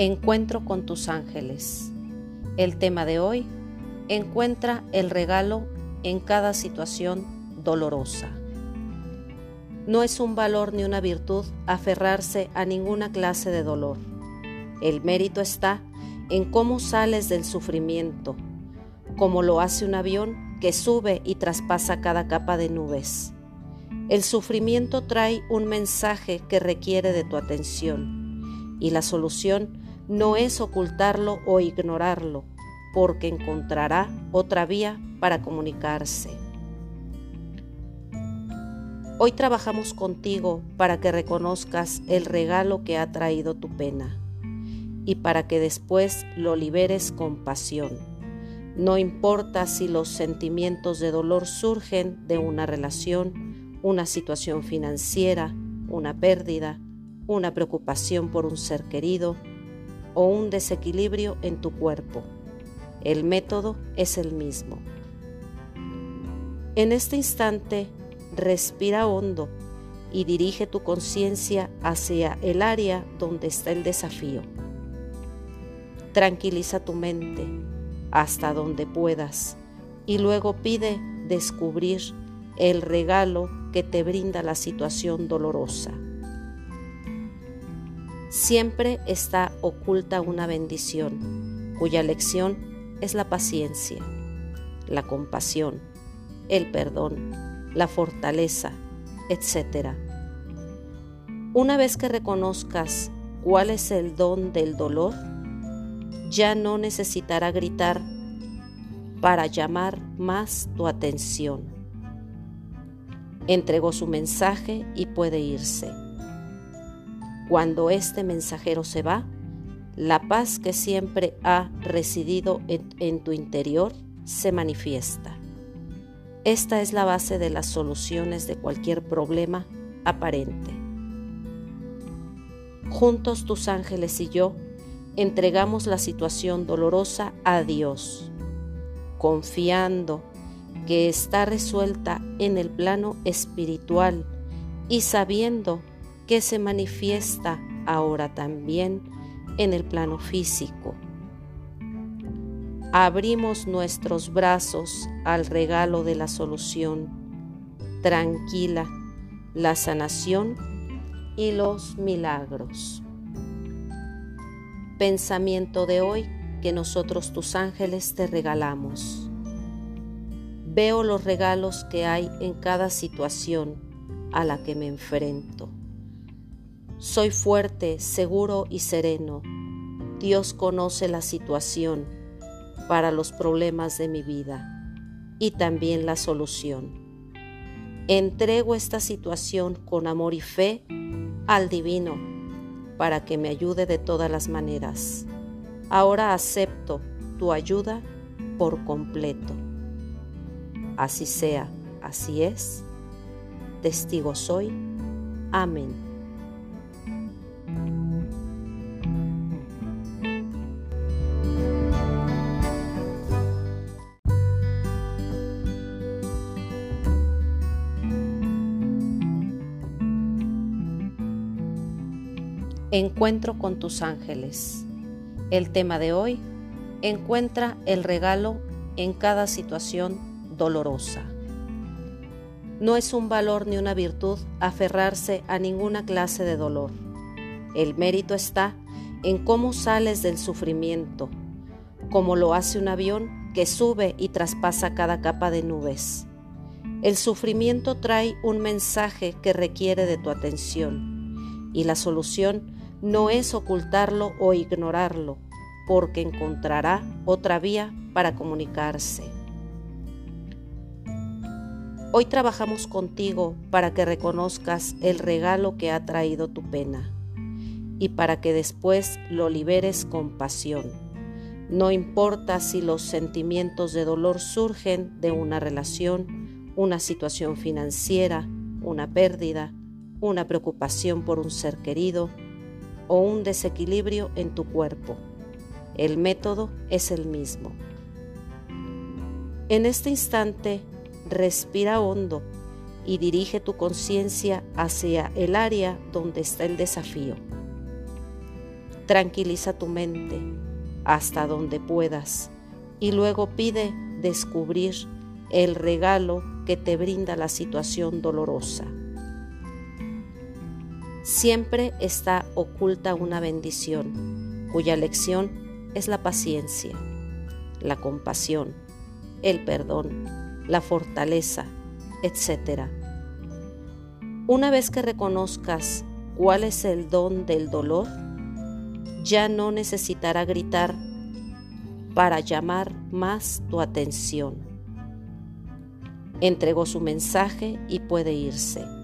Encuentro con tus ángeles. El tema de hoy, encuentra el regalo en cada situación dolorosa. No es un valor ni una virtud aferrarse a ninguna clase de dolor. El mérito está en cómo sales del sufrimiento, como lo hace un avión que sube y traspasa cada capa de nubes. El sufrimiento trae un mensaje que requiere de tu atención y la solución no es ocultarlo o ignorarlo, porque encontrará otra vía para comunicarse. Hoy trabajamos contigo para que reconozcas el regalo que ha traído tu pena y para que después lo liberes con pasión. No importa si los sentimientos de dolor surgen de una relación, una situación financiera, una pérdida, una preocupación por un ser querido, o un desequilibrio en tu cuerpo. El método es el mismo. En este instante, respira hondo y dirige tu conciencia hacia el área donde está el desafío. Tranquiliza tu mente hasta donde puedas y luego pide descubrir el regalo que te brinda la situación dolorosa siempre está oculta una bendición, cuya lección es la paciencia, la compasión, el perdón, la fortaleza, etc. Una vez que reconozcas cuál es el don del dolor, ya no necesitará gritar para llamar más tu atención. Entregó su mensaje y puede irse. Cuando este mensajero se va, la paz que siempre ha residido en, tu interior se manifiesta. Esta es la base de las soluciones de cualquier problema aparente. Juntos tus ángeles y yo entregamos la situación dolorosa a Dios, confiando que está resuelta en el plano espiritual y sabiendo que se manifiesta ahora también en el plano físico. Abrimos nuestros brazos al regalo de la solución, tranquila, la sanación y los milagros. Pensamiento de hoy que nosotros tus ángeles te regalamos. Veo los regalos que hay en cada situación a la que me enfrento. Soy fuerte, seguro y sereno. Dios conoce la situación para los problemas de mi vida y también la solución. Entrego esta situación con amor y fe al divino para que me ayude de todas las maneras. Ahora acepto tu ayuda por completo. Así sea, así es. Testigo soy. Amén. Encuentro con tus ángeles. El tema de hoy, encuentra el regalo en cada situación dolorosa. No es un valor ni una virtud aferrarse a ninguna clase de dolor. El mérito está en cómo sales del sufrimiento, como lo hace un avión que sube y traspasa cada capa de nubes. El sufrimiento trae un mensaje que requiere de tu atención y la solución no es ocultarlo o ignorarlo, porque encontrará otra vía para comunicarse. Hoy trabajamos contigo para que reconozcas el regalo que ha traído tu pena y para que después lo liberes con pasión. No importa si los sentimientos de dolor surgen de una relación, una situación financiera, una pérdida, una preocupación por un ser querido, o un desequilibrio en tu cuerpo. El método es el mismo. En este instante, respira hondo y dirige tu conciencia hacia el área donde está el desafío. Tranquiliza tu mente hasta donde puedas y luego pide descubrir el regalo que te brinda la situación dolorosa. Siempre está oculta una bendición, cuya lección es la paciencia, la compasión, el perdón, la fortaleza, etc. Una vez que reconozcas cuál es el don del dolor, ya no necesitará gritar para llamar más tu atención. Entregó su mensaje y puede irse.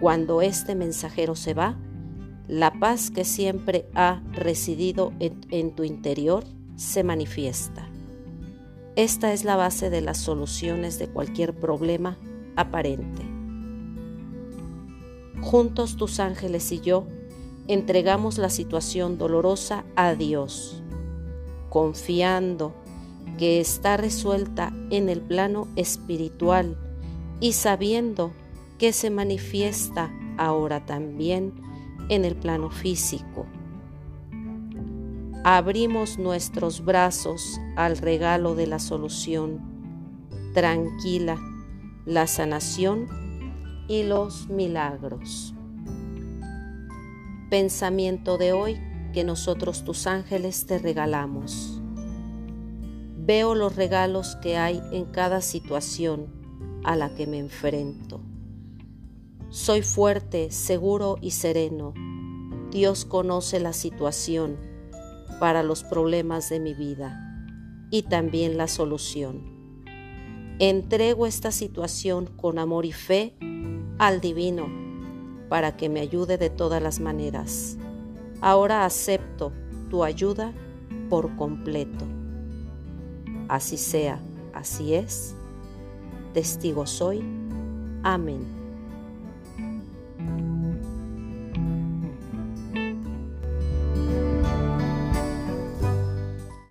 Cuando este mensajero se va, la paz que siempre ha residido en, tu interior se manifiesta. Esta es la base de las soluciones de cualquier problema aparente. Juntos tus ángeles y yo entregamos la situación dolorosa a Dios, confiando que está resuelta en el plano espiritual y sabiendo que se manifiesta ahora también en el plano físico. Abrimos nuestros brazos al regalo de la solución, tranquila, la sanación y los milagros. Pensamiento de hoy que nosotros tus ángeles te regalamos. Veo los regalos que hay en cada situación a la que me enfrento. Soy fuerte, seguro y sereno. Dios conoce la situación para los problemas de mi vida y también la solución. Entrego esta situación con amor y fe al divino para que me ayude de todas las maneras. Ahora acepto tu ayuda por completo. Así sea, así es. Testigo soy. Amén.